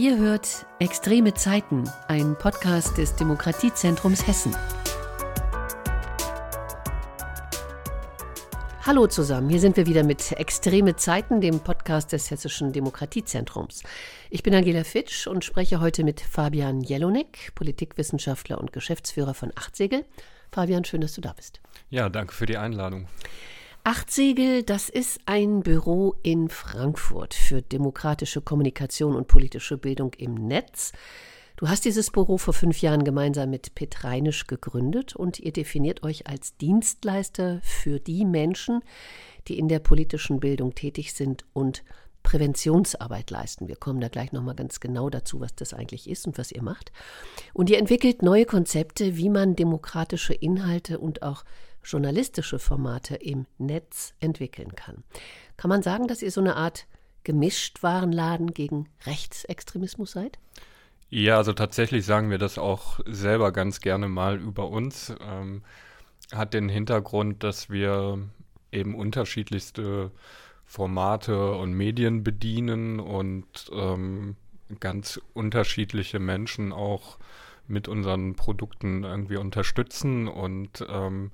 Ihr hört Extreme Zeiten, ein Podcast des Demokratiezentrums Hessen. Hallo zusammen, hier sind wir wieder mit Extreme Zeiten, dem Podcast des Hessischen Demokratiezentrums. Ich bin Angela Fitsch und spreche heute mit Fabian Jelonek, Politikwissenschaftler und Geschäftsführer von Achtsegel. Fabian, schön, dass du da bist. Ja, danke für die Einladung. Achtsegel, das ist ein Büro in Frankfurt für demokratische Kommunikation und politische Bildung im Netz. Du hast dieses Büro vor fünf Jahren gemeinsam mit Pet Reinisch gegründet und ihr definiert euch als Dienstleister für die Menschen, die in der politischen Bildung tätig sind und Präventionsarbeit leisten. Wir kommen da gleich nochmal ganz genau dazu, was das eigentlich ist und was ihr macht. Und ihr entwickelt neue Konzepte, wie man demokratische Inhalte und auch journalistische Formate im Netz entwickeln kann. Kann man sagen, dass ihr so eine Art Gemischtwarenladen gegen Rechtsextremismus seid? Ja, also tatsächlich sagen wir das auch selber ganz gerne mal über uns. Ähm, hat den Hintergrund, dass wir eben unterschiedlichste Formate und Medien bedienen und ähm, ganz unterschiedliche Menschen auch mit unseren Produkten irgendwie unterstützen und ähm,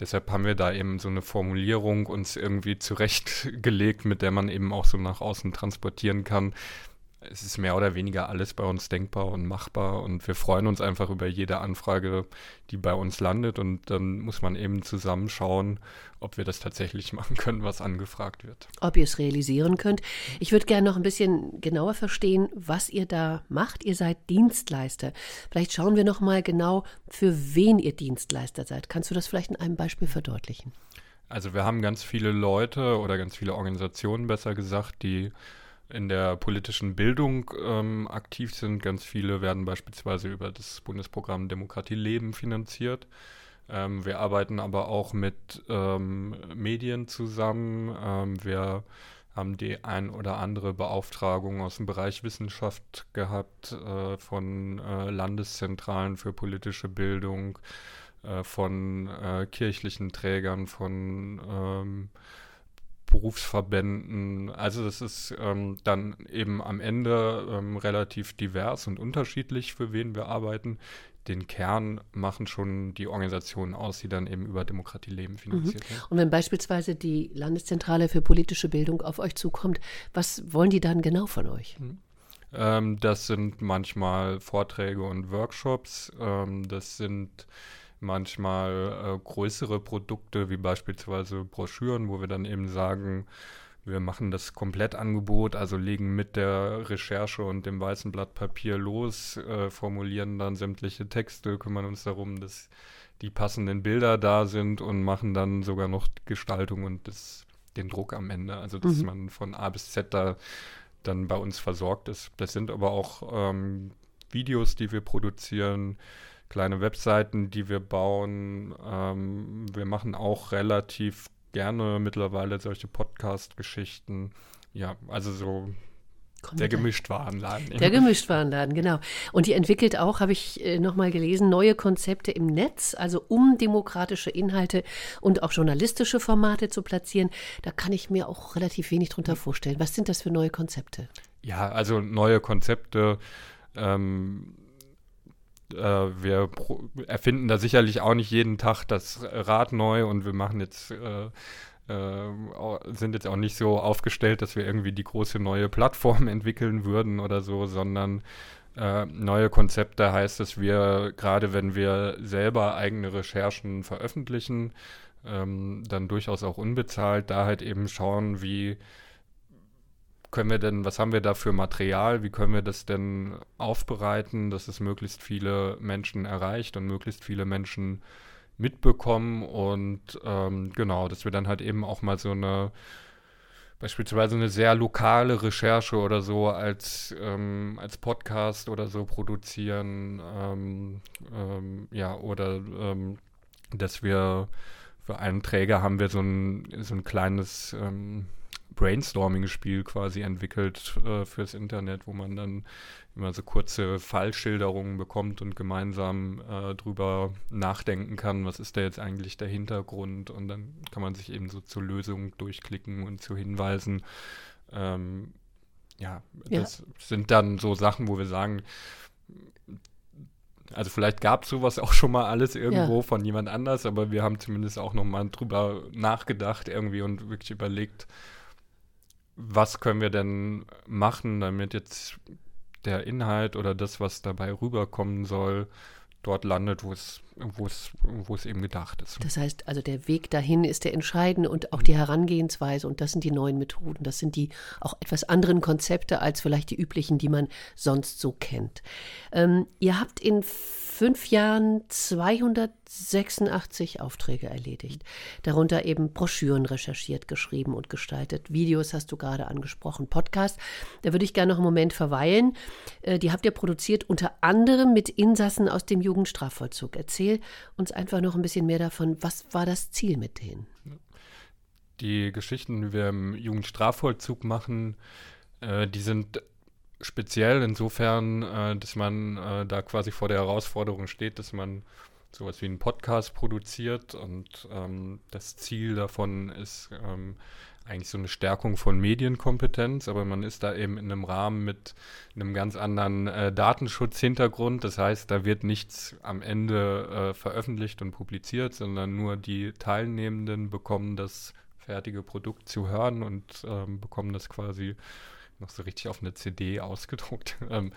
Deshalb haben wir da eben so eine Formulierung uns irgendwie zurechtgelegt, mit der man eben auch so nach außen transportieren kann. Es ist mehr oder weniger alles bei uns denkbar und machbar und wir freuen uns einfach über jede Anfrage, die bei uns landet und dann muss man eben zusammenschauen, ob wir das tatsächlich machen können, was angefragt wird. Ob ihr es realisieren könnt. Ich würde gerne noch ein bisschen genauer verstehen, was ihr da macht. Ihr seid Dienstleister. Vielleicht schauen wir noch mal genau, für wen ihr Dienstleister seid. Kannst du das vielleicht in einem Beispiel verdeutlichen? Also wir haben ganz viele Leute oder ganz viele Organisationen, besser gesagt, die in der politischen Bildung ähm, aktiv sind. Ganz viele werden beispielsweise über das Bundesprogramm Demokratie Leben finanziert. Ähm, wir arbeiten aber auch mit ähm, Medien zusammen. Ähm, wir haben die ein oder andere Beauftragung aus dem Bereich Wissenschaft gehabt, äh, von äh, Landeszentralen für politische Bildung, äh, von äh, kirchlichen Trägern, von ähm, Berufsverbänden. Also das ist ähm, dann eben am Ende ähm, relativ divers und unterschiedlich, für wen wir arbeiten den Kern machen schon die Organisationen aus, die dann eben über Demokratie leben finanziert mhm. Und wenn beispielsweise die Landeszentrale für politische Bildung auf euch zukommt, was wollen die dann genau von euch? Mhm. Ähm, das sind manchmal Vorträge und Workshops. Ähm, das sind manchmal äh, größere Produkte, wie beispielsweise Broschüren, wo wir dann eben sagen, wir machen das Komplettangebot, also legen mit der Recherche und dem weißen Blatt Papier los, äh, formulieren dann sämtliche Texte, kümmern uns darum, dass die passenden Bilder da sind und machen dann sogar noch Gestaltung und das, den Druck am Ende. Also dass mhm. man von A bis Z da dann bei uns versorgt ist. Das sind aber auch ähm, Videos, die wir produzieren, kleine Webseiten, die wir bauen. Ähm, wir machen auch relativ gerne mittlerweile solche Podcast-Geschichten. Ja, also so Kommt der Gemischtwarenladen. Der Gemischtwarenladen, genau. Und ihr entwickelt auch, habe ich äh, nochmal gelesen, neue Konzepte im Netz, also um demokratische Inhalte und auch journalistische Formate zu platzieren. Da kann ich mir auch relativ wenig drunter vorstellen. Was sind das für neue Konzepte? Ja, also neue Konzepte. Ähm, äh, wir erfinden da sicherlich auch nicht jeden Tag das Rad neu und wir machen jetzt äh, äh, sind jetzt auch nicht so aufgestellt, dass wir irgendwie die große neue Plattform entwickeln würden oder so, sondern äh, neue Konzepte heißt, dass wir gerade wenn wir selber eigene Recherchen veröffentlichen, ähm, dann durchaus auch unbezahlt, da halt eben schauen, wie können wir denn, was haben wir da für Material, wie können wir das denn aufbereiten, dass es möglichst viele Menschen erreicht und möglichst viele Menschen mitbekommen? Und ähm, genau, dass wir dann halt eben auch mal so eine beispielsweise eine sehr lokale Recherche oder so als, ähm, als Podcast oder so produzieren, ähm, ähm ja, oder ähm, dass wir für einen Träger haben wir so ein, so ein kleines ähm, Brainstorming-Spiel quasi entwickelt äh, fürs Internet, wo man dann immer so kurze Fallschilderungen bekommt und gemeinsam äh, drüber nachdenken kann, was ist da jetzt eigentlich der Hintergrund und dann kann man sich eben so zur Lösung durchklicken und zu Hinweisen. Ähm, ja, das ja. sind dann so Sachen, wo wir sagen, also vielleicht gab es sowas auch schon mal alles irgendwo ja. von jemand anders, aber wir haben zumindest auch noch mal drüber nachgedacht irgendwie und wirklich überlegt, was können wir denn machen, damit jetzt der Inhalt oder das, was dabei rüberkommen soll, dort landet, wo es, wo es, wo es eben gedacht ist. Das heißt, also der Weg dahin ist der entscheidende und auch die Herangehensweise und das sind die neuen Methoden, das sind die auch etwas anderen Konzepte als vielleicht die üblichen, die man sonst so kennt. Ähm, ihr habt in fünf Jahren 286 Aufträge erledigt. Darunter eben Broschüren recherchiert, geschrieben und gestaltet. Videos hast du gerade angesprochen, Podcast. Da würde ich gerne noch einen Moment verweilen. Äh, die habt ihr produziert unter anderem mit Insassen aus dem Jugendstrafvollzug. Erzähl uns einfach noch ein bisschen mehr davon. Was war das Ziel mit denen? Die Geschichten, die wir im Jugendstrafvollzug machen, äh, die sind speziell insofern, äh, dass man äh, da quasi vor der Herausforderung steht, dass man sowas wie einen Podcast produziert und ähm, das Ziel davon ist ähm, eigentlich so eine Stärkung von Medienkompetenz, aber man ist da eben in einem Rahmen mit einem ganz anderen äh, Datenschutzhintergrund. Das heißt, da wird nichts am Ende äh, veröffentlicht und publiziert, sondern nur die Teilnehmenden bekommen das fertige Produkt zu hören und ähm, bekommen das quasi noch so richtig auf eine CD ausgedruckt. ähm,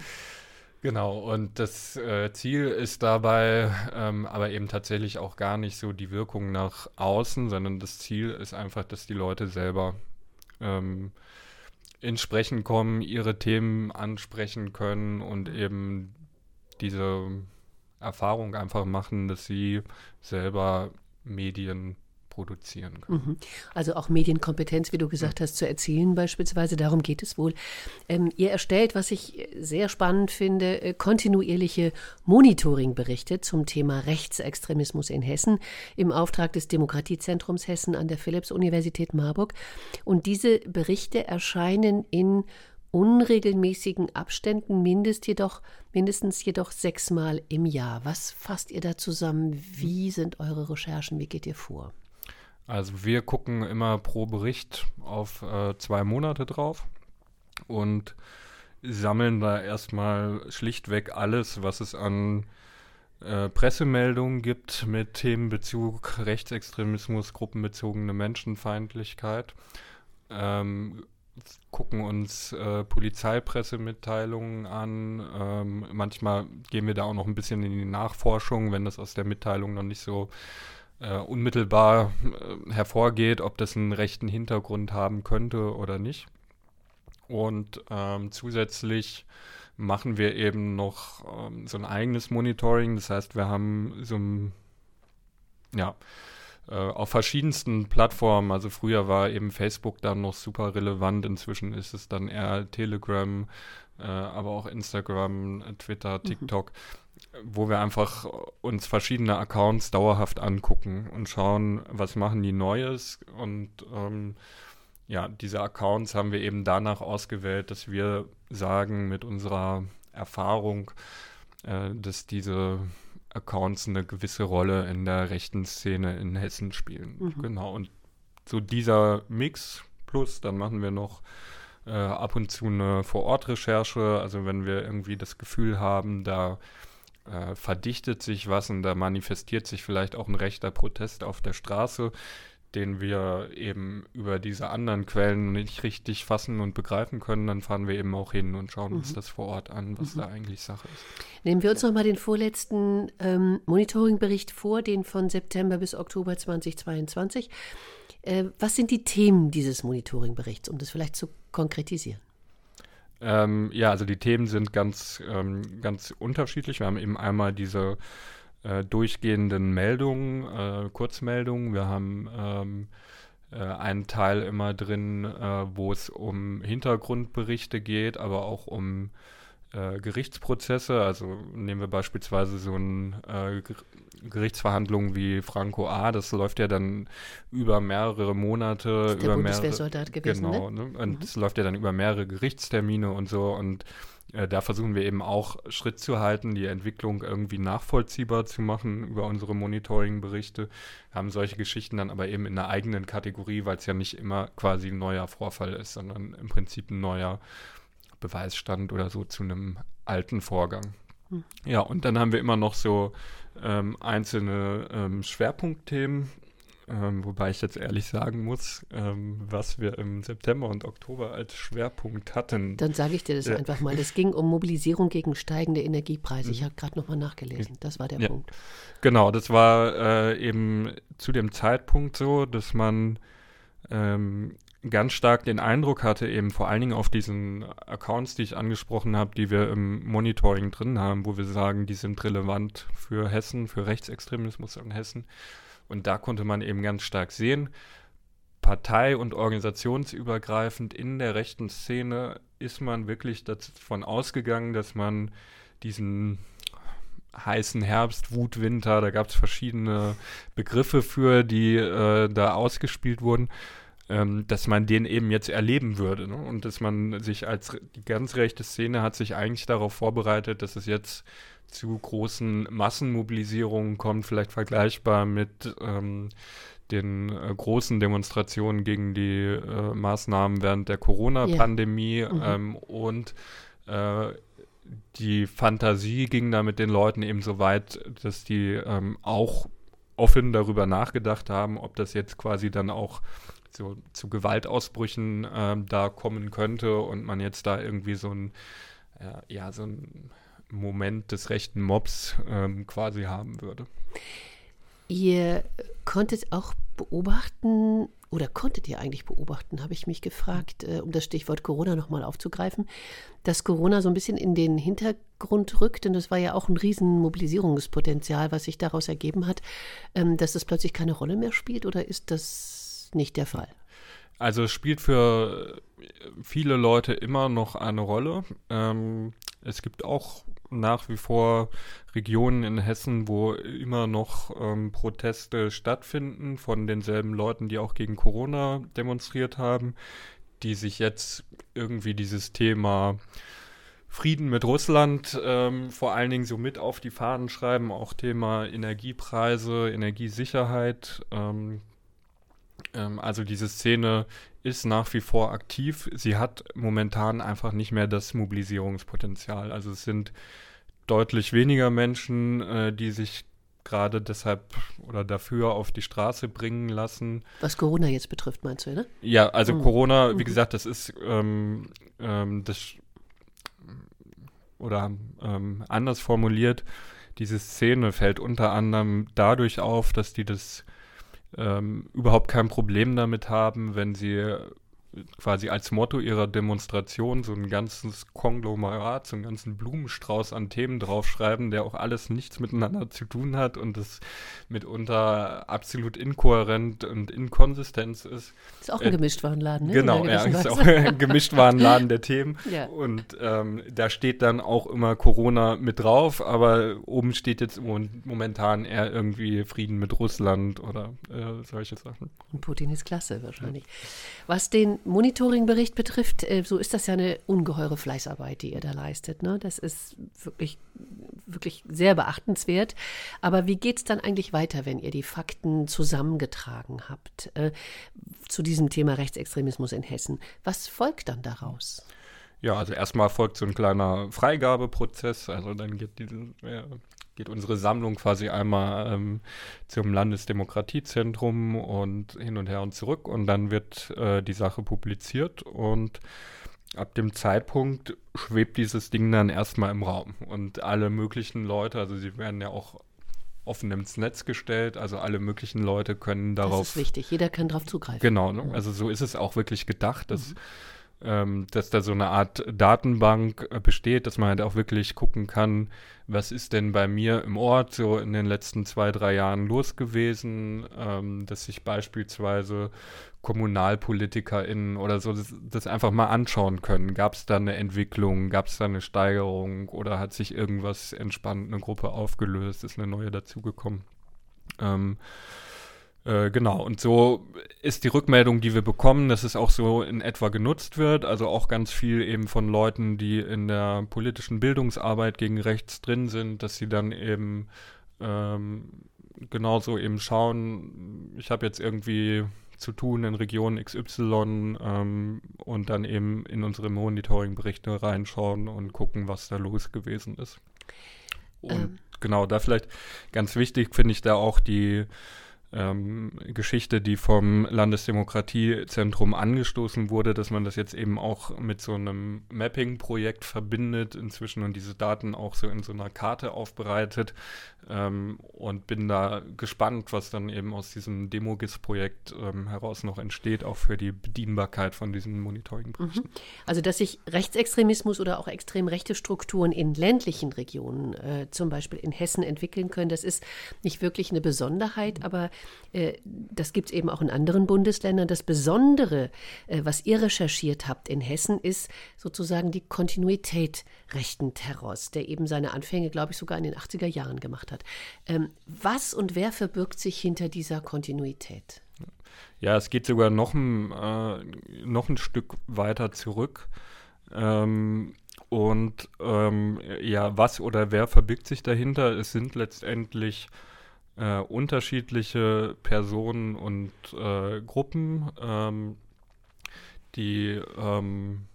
genau, und das äh, Ziel ist dabei ähm, aber eben tatsächlich auch gar nicht so die Wirkung nach außen, sondern das Ziel ist einfach, dass die Leute selber ähm, ins Sprechen kommen, ihre Themen ansprechen können und eben diese Erfahrung einfach machen, dass sie selber Medien produzieren können. Mhm. Also auch Medienkompetenz, wie du gesagt ja. hast, zu erzielen beispielsweise, darum geht es wohl. Ähm, ihr erstellt, was ich sehr spannend finde, äh, kontinuierliche Monitoringberichte zum Thema Rechtsextremismus in Hessen im Auftrag des Demokratiezentrums Hessen an der Philipps-Universität Marburg. Und diese Berichte erscheinen in unregelmäßigen Abständen, mindest jedoch, mindestens jedoch sechsmal im Jahr. Was fasst ihr da zusammen? Wie sind eure Recherchen? Wie geht ihr vor? Also wir gucken immer pro Bericht auf äh, zwei Monate drauf und sammeln da erstmal schlichtweg alles, was es an äh, Pressemeldungen gibt mit Themenbezug Rechtsextremismus, gruppenbezogene Menschenfeindlichkeit. Ähm, gucken uns äh, Polizeipressemitteilungen an. Ähm, manchmal gehen wir da auch noch ein bisschen in die Nachforschung, wenn das aus der Mitteilung noch nicht so äh, unmittelbar äh, hervorgeht, ob das einen rechten Hintergrund haben könnte oder nicht. Und ähm, zusätzlich machen wir eben noch ähm, so ein eigenes Monitoring. Das heißt, wir haben so ein, ja, äh, auf verschiedensten Plattformen, also früher war eben Facebook dann noch super relevant, inzwischen ist es dann eher Telegram, äh, aber auch Instagram, Twitter, mhm. TikTok. Mhm wo wir einfach uns verschiedene Accounts dauerhaft angucken und schauen, was machen die Neues. Und ähm, ja, diese Accounts haben wir eben danach ausgewählt, dass wir sagen mit unserer Erfahrung, äh, dass diese Accounts eine gewisse Rolle in der rechten Szene in Hessen spielen. Mhm. Genau. Und so dieser Mix plus, dann machen wir noch äh, ab und zu eine Vor-Ort-Recherche. Also wenn wir irgendwie das Gefühl haben, da äh, verdichtet sich was und da manifestiert sich vielleicht auch ein rechter Protest auf der Straße, den wir eben über diese anderen Quellen nicht richtig fassen und begreifen können, dann fahren wir eben auch hin und schauen mhm. uns das vor Ort an, was mhm. da eigentlich Sache ist. Nehmen wir uns nochmal den vorletzten ähm, Monitoringbericht vor, den von September bis Oktober 2022. Äh, was sind die Themen dieses Monitoringberichts, um das vielleicht zu konkretisieren? Ähm, ja, also die Themen sind ganz, ähm, ganz unterschiedlich. Wir haben eben einmal diese äh, durchgehenden Meldungen, äh, Kurzmeldungen. Wir haben ähm, äh, einen Teil immer drin, äh, wo es um Hintergrundberichte geht, aber auch um äh, Gerichtsprozesse. Also nehmen wir beispielsweise so eine äh, Gerichtsverhandlung wie Franco A. Das läuft ja dann über mehrere Monate. Das ist der über Bundeswehrsoldat mehrere, gewesen, Genau, ne? ne? und es mhm. läuft ja dann über mehrere Gerichtstermine und so. Und äh, da versuchen wir eben auch Schritt zu halten, die Entwicklung irgendwie nachvollziehbar zu machen über unsere Monitoring-Berichte. Haben solche Geschichten dann aber eben in einer eigenen Kategorie, weil es ja nicht immer quasi ein neuer Vorfall ist, sondern im Prinzip ein neuer Beweisstand oder so zu einem alten Vorgang. Hm. Ja, und dann haben wir immer noch so ähm, einzelne ähm, Schwerpunktthemen, ähm, wobei ich jetzt ehrlich sagen muss, ähm, was wir im September und Oktober als Schwerpunkt hatten. Dann sage ich dir das ja. einfach mal. Es ging um Mobilisierung gegen steigende Energiepreise. Ich mhm. habe gerade nochmal nachgelesen. Das war der ja. Punkt. Genau, das war äh, eben zu dem Zeitpunkt so, dass man ähm, ganz stark den Eindruck hatte, eben vor allen Dingen auf diesen Accounts, die ich angesprochen habe, die wir im Monitoring drin haben, wo wir sagen, die sind relevant für Hessen, für Rechtsextremismus in Hessen. Und da konnte man eben ganz stark sehen, partei- und organisationsübergreifend in der rechten Szene ist man wirklich davon ausgegangen, dass man diesen heißen Herbst, Wut, Winter, da gab es verschiedene Begriffe für, die äh, da ausgespielt wurden, ähm, dass man den eben jetzt erleben würde. Ne? Und dass man sich als die ganz rechte Szene hat sich eigentlich darauf vorbereitet, dass es jetzt zu großen Massenmobilisierungen kommt, vielleicht vergleichbar mit ähm, den äh, großen Demonstrationen gegen die äh, Maßnahmen während der Corona-Pandemie ja. mhm. ähm, und äh, die Fantasie ging da mit den Leuten eben so weit, dass die ähm, auch offen darüber nachgedacht haben, ob das jetzt quasi dann auch so zu Gewaltausbrüchen ähm, da kommen könnte und man jetzt da irgendwie so ein äh, ja so ein Moment des rechten Mobs ähm, quasi haben würde. Ihr konntet auch beobachten, oder konntet ihr eigentlich beobachten, habe ich mich gefragt, äh, um das Stichwort Corona nochmal aufzugreifen, dass Corona so ein bisschen in den Hintergrund rückt, und das war ja auch ein riesen Mobilisierungspotenzial, was sich daraus ergeben hat, ähm, dass das plötzlich keine Rolle mehr spielt, oder ist das nicht der Fall? Also es spielt für viele Leute immer noch eine Rolle. Ähm, es gibt auch nach wie vor Regionen in Hessen, wo immer noch ähm, Proteste stattfinden von denselben Leuten, die auch gegen Corona demonstriert haben, die sich jetzt irgendwie dieses Thema Frieden mit Russland ähm, vor allen Dingen so mit auf die Fahnen schreiben, auch Thema Energiepreise, Energiesicherheit. Ähm, ähm, also diese Szene ist nach wie vor aktiv. Sie hat momentan einfach nicht mehr das Mobilisierungspotenzial. Also es sind deutlich weniger Menschen, äh, die sich gerade deshalb oder dafür auf die Straße bringen lassen. Was Corona jetzt betrifft, meinst du, ne? Ja, also mhm. Corona, wie mhm. gesagt, das ist ähm, ähm, das oder ähm, anders formuliert, diese Szene fällt unter anderem dadurch auf, dass die das ähm, überhaupt kein Problem damit haben, wenn sie quasi als Motto ihrer Demonstration so ein ganzes Konglomerat, so einen ganzen Blumenstrauß an Themen draufschreiben, der auch alles nichts miteinander zu tun hat und das mitunter absolut inkohärent und inkonsistent ist. Ist auch ein äh, Gemischtwarenladen, ne? Genau, ja, ist auch ein Gemischtwarenladen der Themen. Ja. Und ähm, da steht dann auch immer Corona mit drauf, aber oben steht jetzt momentan eher irgendwie Frieden mit Russland oder äh, solche Sachen. Und Putin ist klasse wahrscheinlich. Was den Monitoringbericht betrifft, äh, so ist das ja eine ungeheure Fleißarbeit, die ihr da leistet. Ne? Das ist wirklich, wirklich sehr beachtenswert. Aber wie geht es dann eigentlich weiter, wenn ihr die Fakten zusammengetragen habt äh, zu diesem Thema Rechtsextremismus in Hessen? Was folgt dann daraus? Ja, also erstmal folgt so ein kleiner Freigabeprozess. Also dann geht diese, ja, geht unsere Sammlung quasi einmal ähm, zum Landesdemokratiezentrum und hin und her und zurück und dann wird äh, die Sache publiziert und ab dem Zeitpunkt schwebt dieses Ding dann erstmal im Raum und alle möglichen Leute, also sie werden ja auch offen ins Netz gestellt, also alle möglichen Leute können darauf. Das ist wichtig, jeder kann darauf zugreifen. Genau, ne? also so ist es auch wirklich gedacht, dass mhm ähm, dass da so eine Art Datenbank äh, besteht, dass man halt auch wirklich gucken kann, was ist denn bei mir im Ort so in den letzten zwei, drei Jahren los gewesen, ähm, dass sich beispielsweise KommunalpolitikerInnen oder so das, das einfach mal anschauen können. Gab es da eine Entwicklung, gab es da eine Steigerung oder hat sich irgendwas entspannt, eine Gruppe aufgelöst, ist eine neue dazugekommen? Ähm, äh, genau, und so ist die Rückmeldung, die wir bekommen, dass es auch so in etwa genutzt wird. Also auch ganz viel eben von Leuten, die in der politischen Bildungsarbeit gegen rechts drin sind, dass sie dann eben ähm, genauso eben schauen, ich habe jetzt irgendwie zu tun in Region XY ähm, und dann eben in unsere Monitoring-Berichte reinschauen und gucken, was da los gewesen ist. Und ähm. genau, da vielleicht ganz wichtig finde ich da auch die ähm, Geschichte, die vom Landesdemokratiezentrum angestoßen wurde, dass man das jetzt eben auch mit so einem Mapping-Projekt verbindet inzwischen und diese Daten auch so in so einer Karte aufbereitet, ähm, und bin da gespannt, was dann eben aus diesem Demogis-Projekt ähm, heraus noch entsteht, auch für die Bedienbarkeit von diesen Monitoring-Berichten. Mhm. Also, dass sich Rechtsextremismus oder auch extrem rechte Strukturen in ländlichen Regionen, äh, zum Beispiel in Hessen, entwickeln können, das ist nicht wirklich eine Besonderheit, aber das gibt es eben auch in anderen Bundesländern. Das Besondere, äh, was ihr recherchiert habt in Hessen, ist sozusagen die Kontinuität rechten Terrors, der eben seine Anfänge, glaube ich, sogar in den 80er Jahren gemacht hat hat. Ähm, was und wer verbirgt sich hinter dieser Kontinuität? Ja, es geht sogar noch ein, äh, noch ein Stück weiter zurück. Ähm, und ähm, ja, was oder wer verbirgt sich dahinter? Es sind letztendlich äh, unterschiedliche Personen und äh, Gruppen, ähm, die ähm,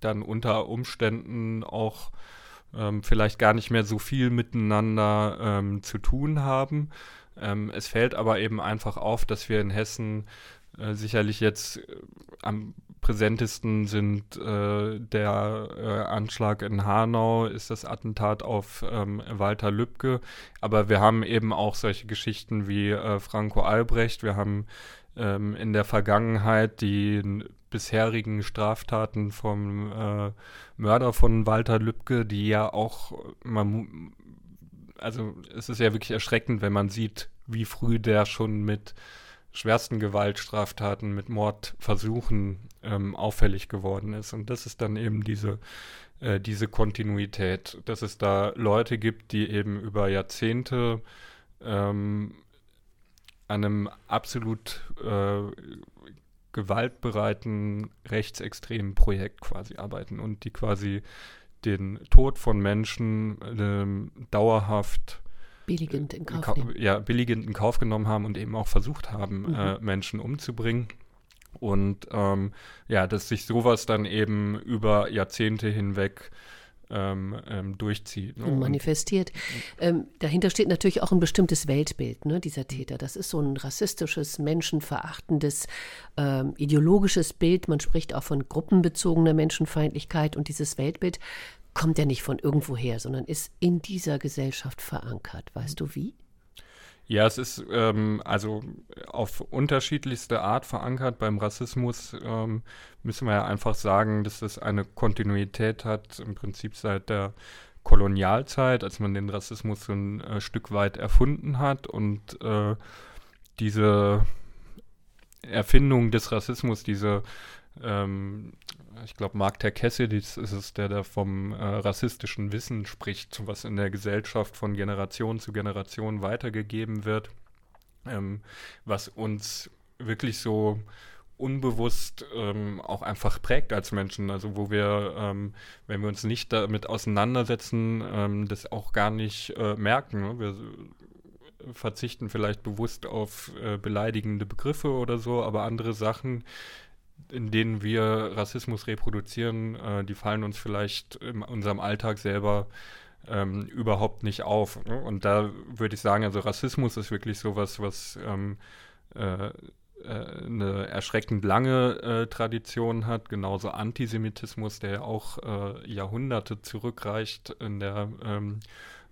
dann unter Umständen auch ähm, vielleicht gar nicht mehr so viel miteinander ähm, zu tun haben. Ähm, es fällt aber eben einfach auf, dass wir in Hessen äh, sicherlich jetzt äh, am präsentesten sind äh, der äh, Anschlag in Hanau, ist das Attentat auf ähm, Walter Lübcke, aber wir haben eben auch solche Geschichten wie äh, Franco Albrecht, wir haben ähm, in der Vergangenheit die bisherigen Straftaten vom äh, Mörder von Walter Lübcke, die ja auch, man, also es ist ja wirklich erschreckend, wenn man sieht, wie früh der schon mit schwersten Gewaltstraftaten, mit Mordversuchen ähm, auffällig geworden ist. Und das ist dann eben diese, äh, diese Kontinuität, dass es da Leute gibt, die eben über Jahrzehnte ähm, einem absolut äh, gewaltbereiten rechtsextremen Projekt quasi arbeiten und die quasi den Tod von Menschen äh, dauerhaft billigend in Kauf, nehmen. ja, billigend in Kauf genommen haben und eben auch versucht haben, mhm. äh, Menschen umzubringen. Und ähm, ja, dass sich sowas dann eben über Jahrzehnte hinweg ähm, ähm, durchzieht. Ne? Und manifestiert. Ähm, dahinter steht natürlich auch ein bestimmtes Weltbild ne, dieser Täter. Das ist so ein rassistisches, menschenverachtendes, ähm, ideologisches Bild. Man spricht auch von gruppenbezogener Menschenfeindlichkeit und dieses Weltbild kommt ja nicht von irgendwoher, sondern ist in dieser Gesellschaft verankert. Weißt du wie? Ja, es ist ähm, also auf unterschiedlichste Art verankert. Beim Rassismus ähm, müssen wir ja einfach sagen, dass es eine Kontinuität hat, im Prinzip seit der Kolonialzeit, als man den Rassismus so ein äh, Stück weit erfunden hat und äh, diese Erfindung des Rassismus, diese ähm, ich glaube, Mark Terkessidis ist es, der da vom äh, rassistischen Wissen spricht, was in der Gesellschaft von Generation zu Generation weitergegeben wird, ähm, was uns wirklich so unbewusst ähm, auch einfach prägt als Menschen. Also wo wir, ähm, wenn wir uns nicht damit auseinandersetzen, ähm, das auch gar nicht äh, merken. Ne? Wir verzichten vielleicht bewusst auf äh, beleidigende Begriffe oder so, aber andere Sachen, in denen wir Rassismus reproduzieren, äh, die fallen uns vielleicht in unserem Alltag selber ähm, überhaupt nicht auf. Ne? Und da würde ich sagen, also Rassismus ist wirklich sowas, was ähm, äh, äh, eine erschreckend lange äh, Tradition hat, genauso Antisemitismus, der auch äh, Jahrhunderte zurückreicht in der ähm,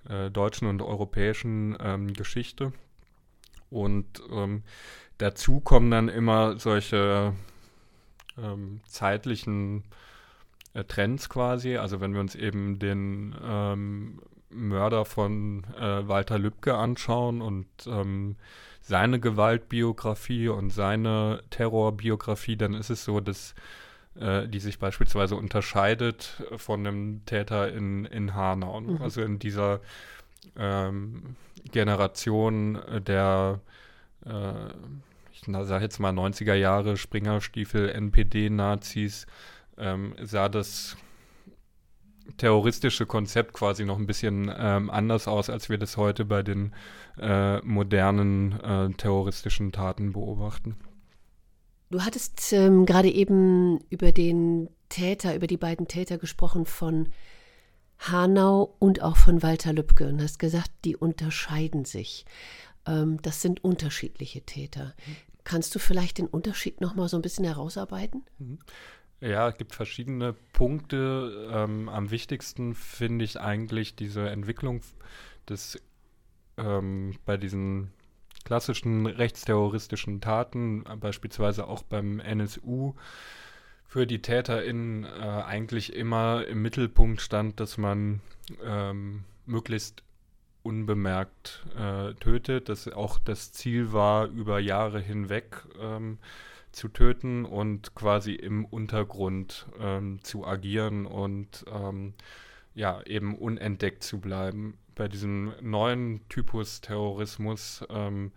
äh, deutschen und europäischen ähm, Geschichte. Und ähm, dazu kommen dann immer solche ähm, zeitlichen äh, Trends quasi. Also wenn wir uns eben den ähm, Mörder von äh, Walter Lübcke anschauen und ähm, seine Gewaltbiografie und seine Terrorbiografie, dann ist es so, dass äh, die sich beispielsweise unterscheidet von einem Täter in, in Hanau. Mhm. Also in dieser ähm, Generation der äh, ich sage jetzt mal 90er Jahre, Springerstiefel, NPD-Nazis, ähm, sah das terroristische Konzept quasi noch ein bisschen ähm, anders aus, als wir das heute bei den äh, modernen äh, terroristischen Taten beobachten. Du hattest ähm, gerade eben über den Täter, über die beiden Täter gesprochen von Hanau und auch von Walter Lübcke und hast gesagt, die unterscheiden sich. Ähm, das sind unterschiedliche Täter. Kannst du vielleicht den Unterschied noch mal so ein bisschen herausarbeiten? Mhm. Ja, es gibt verschiedene Punkte. Ähm, am wichtigsten finde ich eigentlich diese Entwicklung des ähm, bei diesen klassischen rechtsterroristischen Taten, beispielsweise auch beim NSU, für die TäterInnen äh, eigentlich immer im Mittelpunkt stand, dass man ähm, möglichst unbemerkt äh, tötet, dass auch das Ziel war, über Jahre hinweg ähm, zu töten und quasi im Untergrund ähm, zu agieren und ähm, ja, eben unentdeckt zu bleiben. Bei diesem neuen Typus Terrorismus, ähm,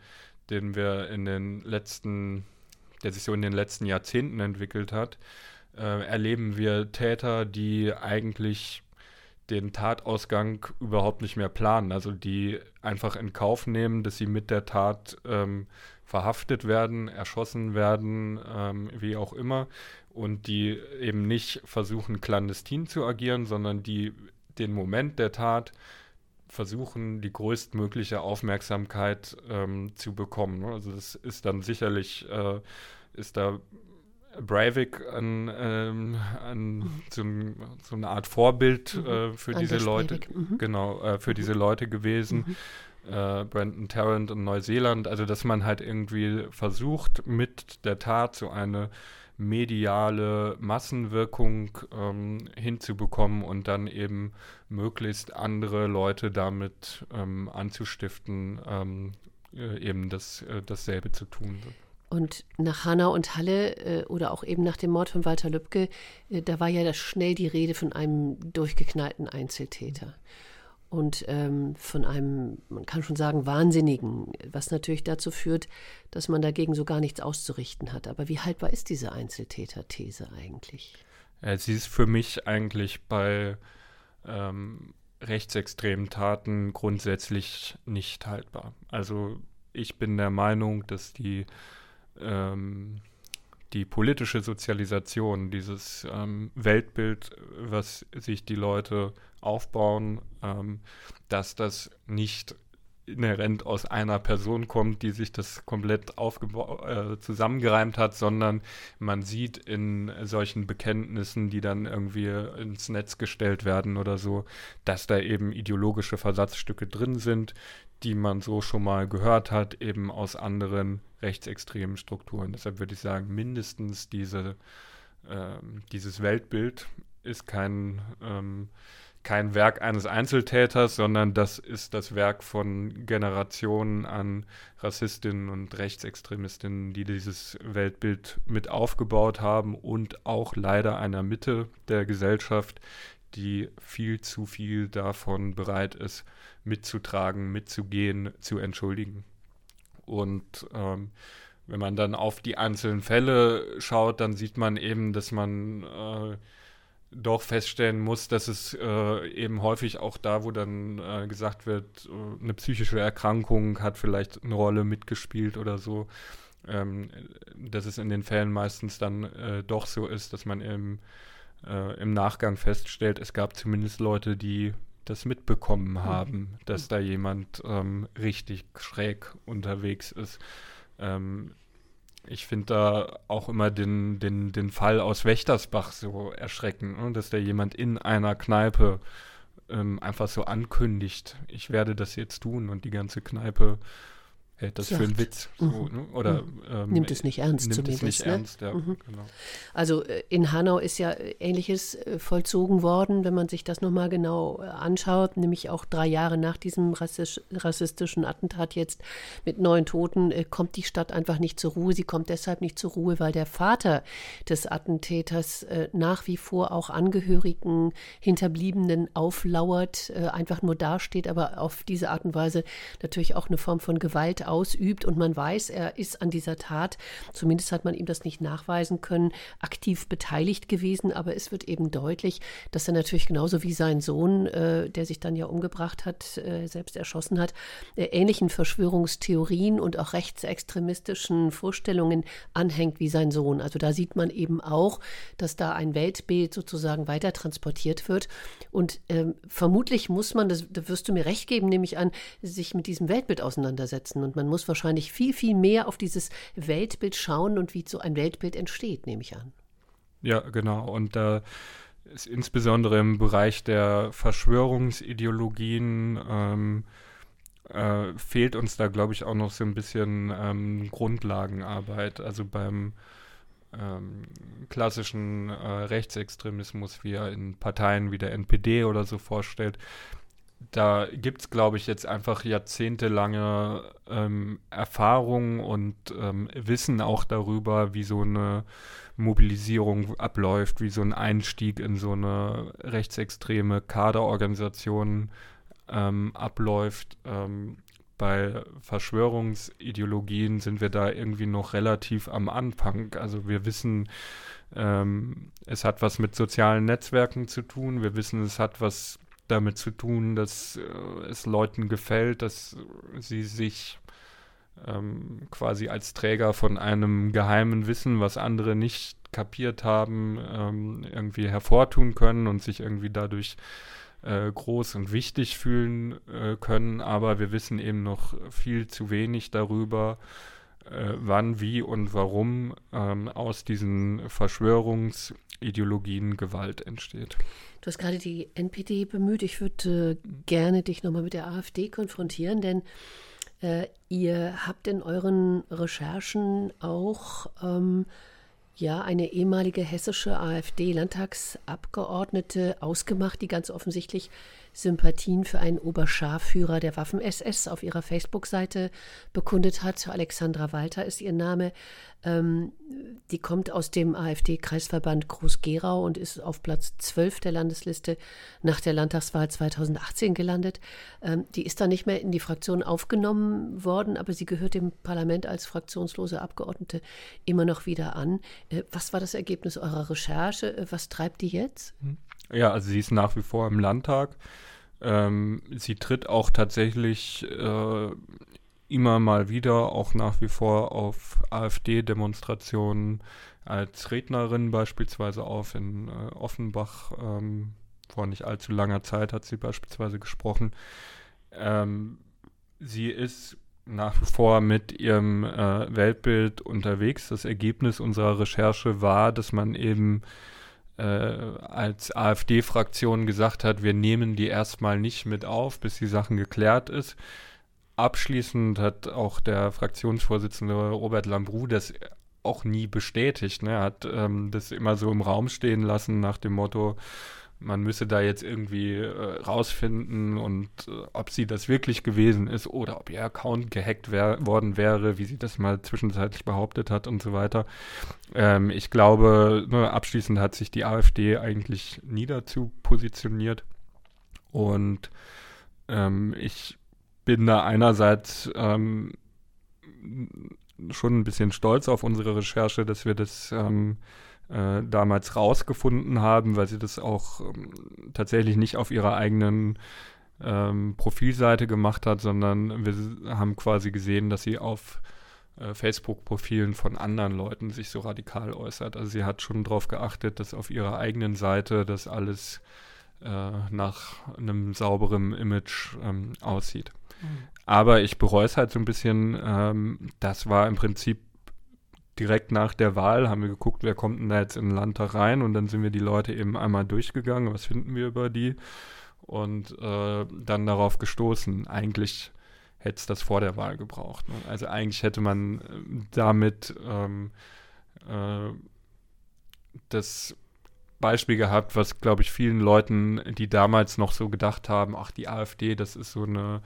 den wir in den letzten, der sich so in den letzten Jahrzehnten entwickelt hat, äh, erleben wir Täter, die eigentlich den Tatausgang überhaupt nicht mehr planen. Also die einfach in Kauf nehmen, dass sie mit der Tat ähm, verhaftet werden, erschossen werden, ähm, wie auch immer. Und die eben nicht versuchen, clandestin zu agieren, sondern die den Moment der Tat versuchen, die größtmögliche Aufmerksamkeit ähm, zu bekommen. Also das ist dann sicherlich, äh, ist da Breivik an, ähm, an so, so, eine Art Vorbild mhm. äh, für Anders diese Leute, mhm. genau, äh, für mhm. diese Leute gewesen. Mhm. Äh, Brandon Tarrant in Neuseeland, also dass man halt irgendwie versucht, mit der Tat so eine mediale Massenwirkung ähm, hinzubekommen und dann eben möglichst andere Leute damit ähm, anzustiften, ähm, äh, eben das, äh, dasselbe zu tun. Und nach Hanau und Halle äh, oder auch eben nach dem Mord von Walter Lübcke, äh, da war ja schnell die Rede von einem durchgeknallten Einzeltäter und ähm, von einem, man kann schon sagen, Wahnsinnigen, was natürlich dazu führt, dass man dagegen so gar nichts auszurichten hat. Aber wie haltbar ist diese Einzeltäter-These eigentlich? Ja, sie ist für mich eigentlich bei ähm, rechtsextremen Taten grundsätzlich nicht haltbar. Also ich bin der Meinung, dass die ähm, die politische Sozialisation, dieses ähm, Weltbild, was sich die Leute aufbauen, ähm, dass das nicht inhärent aus einer Person kommt, die sich das komplett äh, zusammengereimt hat, sondern man sieht in solchen Bekenntnissen, die dann irgendwie ins Netz gestellt werden oder so, dass da eben ideologische Versatzstücke drin sind, die man so schon mal gehört hat, eben aus anderen rechtsextremen Strukturen. Deshalb würde ich sagen, mindestens diese, äh, dieses Weltbild ist kein, ähm, kein Werk eines Einzeltäters, sondern das ist das Werk von Generationen an Rassistinnen und Rechtsextremistinnen, die dieses Weltbild mit aufgebaut haben und auch leider einer Mitte der Gesellschaft, die viel zu viel davon bereit ist, mitzutragen, mitzugehen, zu entschuldigen. Und ähm, wenn man dann auf die einzelnen Fälle schaut, dann sieht man eben, dass man äh, doch feststellen muss, dass es äh, eben häufig auch da, wo dann äh, gesagt wird, äh, eine psychische Erkrankung hat vielleicht eine Rolle mitgespielt oder so, ähm, dass es in den Fällen meistens dann äh, doch so ist, dass man im, äh, im Nachgang feststellt, es gab zumindest Leute, die das mitbekommen mhm. haben, dass da jemand ähm, richtig schräg unterwegs ist. Ähm, ich finde da auch immer den, den, den Fall aus Wächtersbach so erschreckend, ne? dass da jemand in einer Kneipe ähm, einfach so ankündigt, ich werde das jetzt tun und die ganze Kneipe hält das Sagt. für einen Witz. So, mhm. ne? Oder mhm. ähm, nimmt es nicht ernst nimmt zumindest. Es nicht ne? ernst, ja, mhm. genau. Also äh, in Hanau ist ja äh, Ähnliches äh, vollzogen worden, wenn man sich das nochmal genau anschaut, nämlich auch drei Jahre nach diesem rassistischen Attentat jetzt mit neun Toten, kommt die Stadt einfach nicht zur Ruhe. Sie kommt deshalb nicht zur Ruhe, weil der Vater des Attentäters nach wie vor auch Angehörigen, Hinterbliebenen auflauert, einfach nur dasteht, aber auf diese Art und Weise natürlich auch eine Form von Gewalt ausübt und man weiß, er ist an dieser Tat, zumindest hat man ihm das nicht nachweisen können, aktiv beteiligt gewesen, aber es wird eben deutlich, dass er natürlich genauso wie sein Sohn, äh, der sich dann ja umgebracht hat, äh, selbst erschossen hat, äh, ähnlichen Verschwörungstheorien und auch rechtsextremistischen Vorstellungen anhängt wie sein Sohn. Also da sieht man eben auch, dass da ein Weltbild sozusagen weiter transportiert wird. Und ähm, vermutlich muss man, das, da wirst du mir recht geben, nehme ich an, sich mit diesem Weltbild auseinandersetzen. Und man muss wahrscheinlich viel, viel mehr auf dieses Weltbild schauen und wie so ein Weltbild entsteht, nehme ich an. Ja, genau. Und da äh, ist insbesondere im Bereich der Verschwörungsideologien ähm, äh, fehlt uns da, glaube ich, auch noch so ein bisschen ähm, Grundlagenarbeit. Also beim ähm, klassischen äh, Rechtsextremismus, wie er in Parteien wie der NPD oder so vorstellt, da gibt es, glaube ich, jetzt einfach jahrzehntelange ähm, Erfahrung und ähm, Wissen auch darüber, wie so eine Mobilisierung abläuft, wie so ein Einstieg in so eine rechtsextreme Kaderorganisation ähm, abläuft. Ähm, bei Verschwörungsideologien sind wir da irgendwie noch relativ am Anfang. Also wir wissen, ähm, es hat was mit sozialen Netzwerken zu tun. Wir wissen, es hat was damit zu tun, dass äh, es Leuten gefällt, dass sie sich ähm, quasi als Träger von einem geheimen Wissen, was andere nicht kapiert haben, ähm, irgendwie hervortun können und sich irgendwie dadurch äh, groß und wichtig fühlen äh, können. Aber wir wissen eben noch viel zu wenig darüber, äh, wann, wie und warum ähm, aus diesen Verschwörungsideologien Gewalt entsteht. Du hast gerade die NPD bemüht. Ich würde äh, gerne dich nochmal mit der AfD konfrontieren, denn äh, ihr habt in euren Recherchen auch ähm, ja eine ehemalige hessische AfD-Landtagsabgeordnete ausgemacht, die ganz offensichtlich Sympathien für einen Oberscharführer der Waffen-SS auf ihrer Facebook-Seite bekundet hat. Alexandra Walter ist ihr Name. Ähm, die kommt aus dem AfD-Kreisverband Groß-Gerau und ist auf Platz 12 der Landesliste nach der Landtagswahl 2018 gelandet. Ähm, die ist dann nicht mehr in die Fraktion aufgenommen worden, aber sie gehört dem Parlament als fraktionslose Abgeordnete immer noch wieder an. Äh, was war das Ergebnis eurer Recherche? Äh, was treibt die jetzt? Hm. Ja, also sie ist nach wie vor im Landtag. Ähm, sie tritt auch tatsächlich äh, immer mal wieder, auch nach wie vor auf AfD-Demonstrationen als Rednerin beispielsweise auf. In äh, Offenbach ähm, vor nicht allzu langer Zeit hat sie beispielsweise gesprochen. Ähm, sie ist nach wie vor mit ihrem äh, Weltbild unterwegs. Das Ergebnis unserer Recherche war, dass man eben äh, als AfD-Fraktion gesagt hat, wir nehmen die erstmal nicht mit auf, bis die Sachen geklärt ist. Abschließend hat auch der Fraktionsvorsitzende Robert Lambrou das auch nie bestätigt. Ne? Er hat ähm, das immer so im Raum stehen lassen nach dem Motto, man müsse da jetzt irgendwie äh, rausfinden und äh, ob sie das wirklich gewesen ist oder ob ihr Account gehackt wär, worden wäre, wie sie das mal zwischenzeitlich behauptet hat und so weiter. Ähm, ich glaube, ne, abschließend hat sich die AfD eigentlich nie dazu positioniert und ähm, ich bin da einerseits ähm, schon ein bisschen stolz auf unsere Recherche, dass wir das ähm, äh, damals rausgefunden haben, weil sie das auch ähm, tatsächlich nicht auf ihrer eigenen ähm, Profilseite gemacht hat, sondern wir haben quasi gesehen, dass sie auf äh, Facebook-Profilen von anderen Leuten sich so radikal äußert. Also sie hat schon darauf geachtet, dass auf ihrer eigenen Seite das alles äh, nach einem sauberen Image ähm, aussieht. Aber ich bereue es halt so ein bisschen. Ähm, das war im Prinzip direkt nach der Wahl haben wir geguckt, wer kommt denn da jetzt in den Landtag rein und dann sind wir die Leute eben einmal durchgegangen, was finden wir über die und äh, dann darauf gestoßen, eigentlich hätte es das vor der Wahl gebraucht. Ne? Also eigentlich hätte man äh, damit ähm, äh, das Beispiel gehabt, was, glaube ich, vielen Leuten, die damals noch so gedacht haben, ach, die AfD, das ist so eine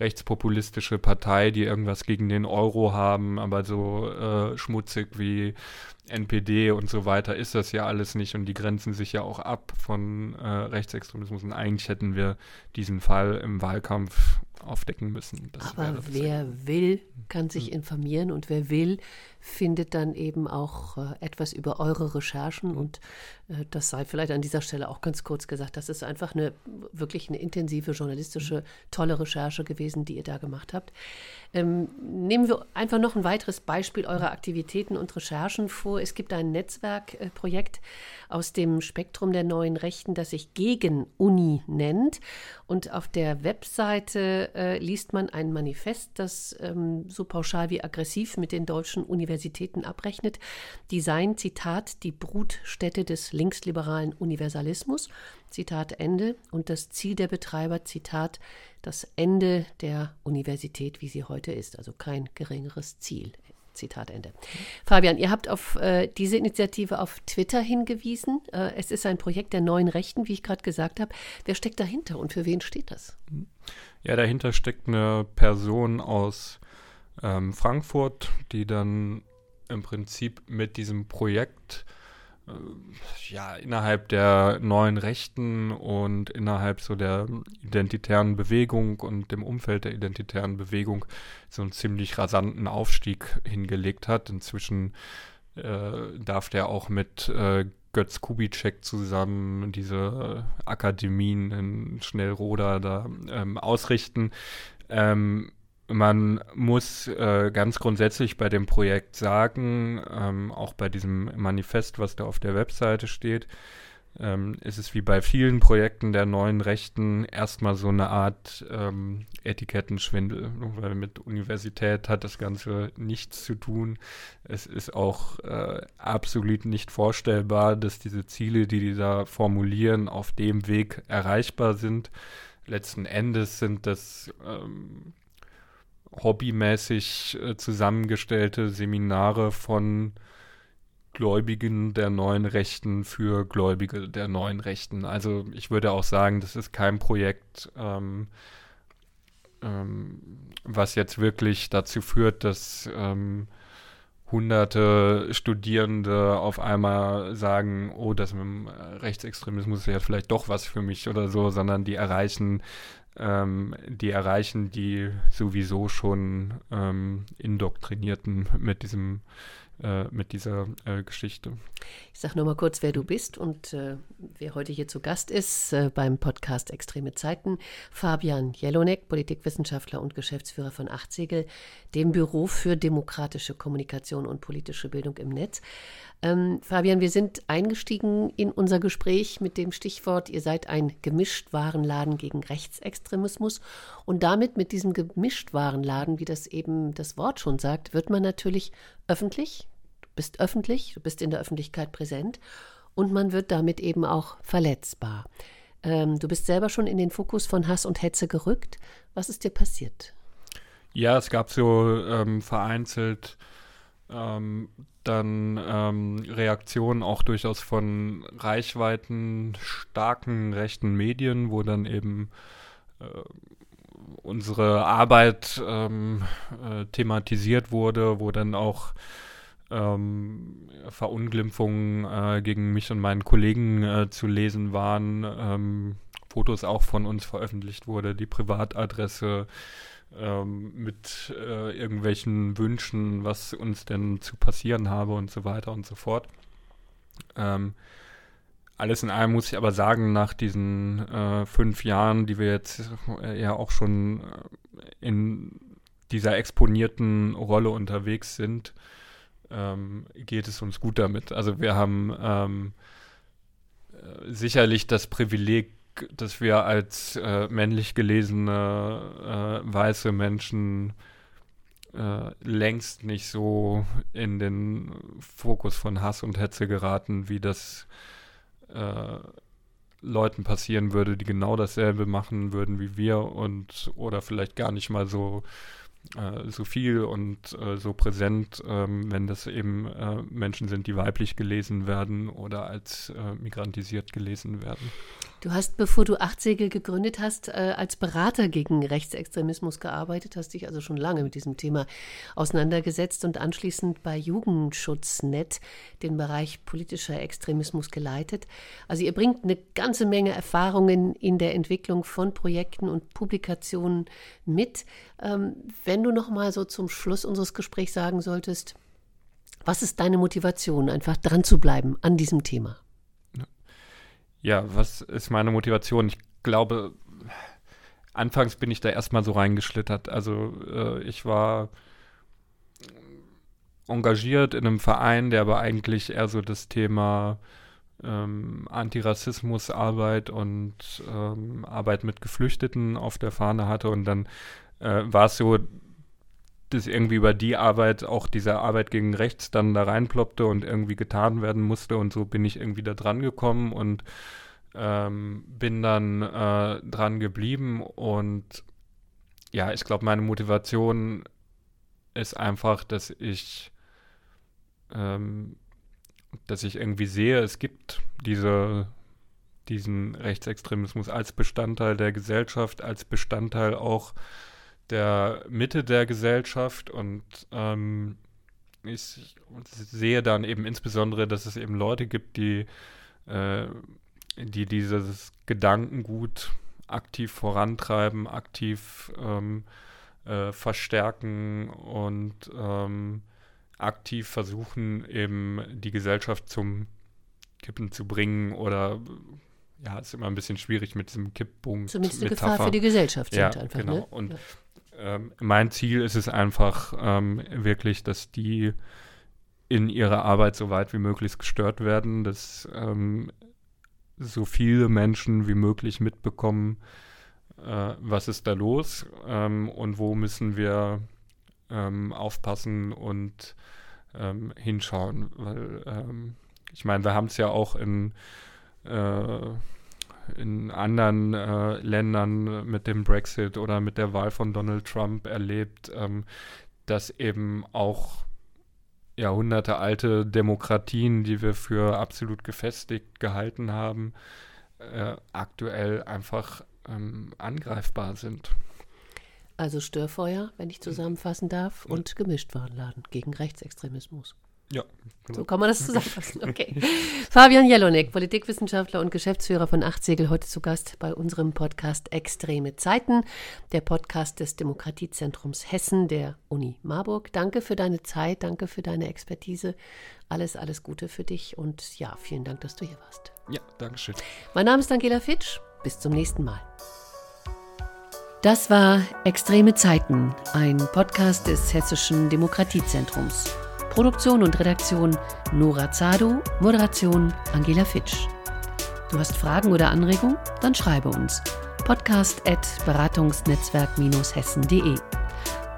rechtspopulistische Partei, die irgendwas gegen den Euro haben, aber so äh, schmutzig wie NPD und so weiter ist das ja alles nicht und die grenzen sich ja auch ab von äh, Rechtsextremismus und eigentlich hätten wir diesen Fall im Wahlkampf aufdecken müssen. Das Aber wer will, kann sich hm. informieren und wer will, findet dann eben auch äh, etwas über eure Recherchen und äh, das sei vielleicht an dieser Stelle auch ganz kurz gesagt, das ist einfach eine wirklich eine intensive journalistische tolle Recherche gewesen, die ihr da gemacht habt. Ähm, nehmen wir einfach noch ein weiteres Beispiel eurer Aktivitäten und Recherchen vor. Es gibt ein Netzwerkprojekt aus dem Spektrum der neuen Rechten, das sich Gegen Uni nennt und auf der Webseite äh, liest man ein Manifest, das ähm, so pauschal wie aggressiv mit den deutschen Universitäten abrechnet. Die seien, Zitat, die Brutstätte des linksliberalen Universalismus, Zitat Ende, und das Ziel der Betreiber, Zitat, das Ende der Universität, wie sie heute ist, also kein geringeres Ziel. Zitat Ende. Fabian, ihr habt auf äh, diese Initiative auf Twitter hingewiesen. Äh, es ist ein Projekt der neuen Rechten, wie ich gerade gesagt habe. Wer steckt dahinter und für wen steht das? Ja, dahinter steckt eine Person aus ähm, Frankfurt, die dann im Prinzip mit diesem Projekt äh, ja, innerhalb der neuen Rechten und innerhalb so der identitären Bewegung und dem Umfeld der identitären Bewegung so einen ziemlich rasanten Aufstieg hingelegt hat. Inzwischen äh, darf der auch mit äh, Götz Kubitschek zusammen diese Akademien in Schnellroda da ähm, ausrichten. Ähm, man muss äh, ganz grundsätzlich bei dem Projekt sagen, ähm, auch bei diesem Manifest, was da auf der Webseite steht, ähm, ist es wie bei vielen Projekten der neuen Rechten erstmal so eine Art ähm, Etikettenschwindel, weil mit Universität hat das Ganze nichts zu tun. Es ist auch äh, absolut nicht vorstellbar, dass diese Ziele, die die da formulieren, auf dem Weg erreichbar sind. Letzten Endes sind das ähm, hobbymäßig äh, zusammengestellte Seminare von Gläubigen der neuen Rechten für Gläubige der neuen Rechten. Also ich würde auch sagen, das ist kein Projekt, ähm, ähm, was jetzt wirklich dazu führt, dass ähm, hunderte Studierende auf einmal sagen, oh, das mit dem Rechtsextremismus ist ja vielleicht doch was für mich oder so, sondern die erreichen ähm, die erreichen die sowieso schon ähm, Indoktrinierten mit diesem äh, mit dieser äh, Geschichte. Ich sage nur mal kurz, wer du bist und äh, wer heute hier zu Gast ist äh, beim Podcast Extreme Zeiten. Fabian Jelonek, Politikwissenschaftler und Geschäftsführer von Achtsegel, dem Büro für demokratische Kommunikation und politische Bildung im Netz. Ähm, Fabian, wir sind eingestiegen in unser Gespräch mit dem Stichwort, ihr seid ein Gemischtwarenladen gegen Rechtsextremismus. Und damit mit diesem Gemischtwarenladen, wie das eben das Wort schon sagt, wird man natürlich öffentlich. Bist öffentlich, du bist in der Öffentlichkeit präsent und man wird damit eben auch verletzbar. Ähm, du bist selber schon in den Fokus von Hass und Hetze gerückt. Was ist dir passiert? Ja, es gab so ähm, vereinzelt ähm, dann ähm, Reaktionen auch durchaus von Reichweiten starken rechten Medien, wo dann eben äh, unsere Arbeit ähm, äh, thematisiert wurde, wo dann auch ähm, Verunglimpfungen äh, gegen mich und meinen Kollegen äh, zu lesen waren, ähm, Fotos auch von uns veröffentlicht wurde, die Privatadresse ähm, mit äh, irgendwelchen Wünschen, was uns denn zu passieren habe und so weiter und so fort. Ähm, alles in allem muss ich aber sagen, nach diesen äh, fünf Jahren, die wir jetzt äh, ja auch schon äh, in dieser exponierten Rolle unterwegs sind, ähm, geht es uns gut damit. Also wir haben ähm, äh, sicherlich das Privileg, dass wir als äh, männlich gelesene äh, weiße Menschen äh, längst nicht so in den Fokus von Hass und Hetze geraten, wie das äh, Leuten passieren würde, die genau dasselbe machen würden wie wir und oder vielleicht gar nicht mal so äh, so viel und äh, so präsent, ähm, wenn das eben äh, Menschen sind, die weiblich gelesen werden oder als äh, migrantisiert gelesen werden. Du hast, bevor du Achtsegel gegründet hast, äh, als Berater gegen Rechtsextremismus gearbeitet, hast dich also schon lange mit diesem Thema auseinandergesetzt und anschließend bei Jugendschutznet den Bereich politischer Extremismus geleitet. Also ihr bringt eine ganze Menge Erfahrungen in der Entwicklung von Projekten und Publikationen mit. Ähm, wenn du noch mal so zum Schluss unseres Gesprächs sagen solltest, was ist deine Motivation, einfach dran zu bleiben an diesem Thema? Ja, was ist meine Motivation? Ich glaube, anfangs bin ich da erstmal so reingeschlittert. Also äh, ich war engagiert in einem Verein, der aber eigentlich eher so das Thema ähm, Antirassismusarbeit und ähm, Arbeit mit Geflüchteten auf der Fahne hatte. Und dann äh, war es so, dass irgendwie über die Arbeit auch diese Arbeit gegen rechts dann da reinploppte und irgendwie getan werden musste und so bin ich irgendwie da dran gekommen und ähm, bin dann äh, dran geblieben und ja, ich glaube, meine Motivation ist einfach, dass ich ähm, dass ich irgendwie sehe, es gibt diese diesen Rechtsextremismus als Bestandteil der Gesellschaft, als Bestandteil auch der Mitte der Gesellschaft und ähm, ich sehe dann eben insbesondere, dass es eben Leute gibt, die, äh, die dieses Gedankengut aktiv vorantreiben, aktiv ähm, äh, verstärken und ähm, aktiv versuchen, eben die Gesellschaft zum Kippen zu bringen oder ja, ist immer ein bisschen schwierig mit diesem Kipppunkt. Zumindest eine Metapher. Gefahr für die Gesellschaft sind ja, einfach. Genau. Ne? Und ja ähm, mein Ziel ist es einfach ähm, wirklich, dass die in ihrer Arbeit so weit wie möglich gestört werden, dass ähm, so viele Menschen wie möglich mitbekommen, äh, was ist da los ähm, und wo müssen wir ähm, aufpassen und ähm, hinschauen. Weil ich meine, wir haben es ja auch in äh, in anderen äh, Ländern mit dem Brexit oder mit der Wahl von Donald Trump erlebt, ähm, dass eben auch jahrhundertealte Demokratien, die wir für absolut gefestigt gehalten haben, äh, aktuell einfach ähm, angreifbar sind. Also Störfeuer, wenn ich zusammenfassen darf, und Gemischtwarenladen gegen Rechtsextremismus. Ja. Genau. So kann man das zusammenfassen. Okay. Fabian Jelonek, Politikwissenschaftler und Geschäftsführer von Achtsegel, heute zu Gast bei unserem Podcast Extreme Zeiten, der Podcast des Demokratiezentrums Hessen der Uni Marburg. Danke für deine Zeit, danke für deine Expertise. Alles, alles Gute für dich und ja, vielen Dank, dass du hier warst. Ja, danke schön. Mein Name ist Angela Fitsch. Bis zum nächsten Mal. Das war Extreme Zeiten, ein Podcast des Hessischen Demokratiezentrums. Produktion und Redaktion Nora Zado, Moderation Angela Fitsch. Du hast Fragen oder Anregungen? Dann schreibe uns. Podcast at beratungsnetzwerk-hessen.de.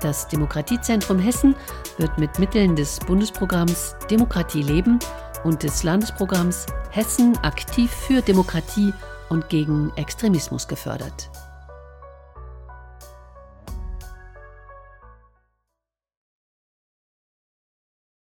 Das Demokratiezentrum Hessen wird mit Mitteln des Bundesprogramms Demokratie leben und des Landesprogramms Hessen aktiv für Demokratie und gegen Extremismus gefördert.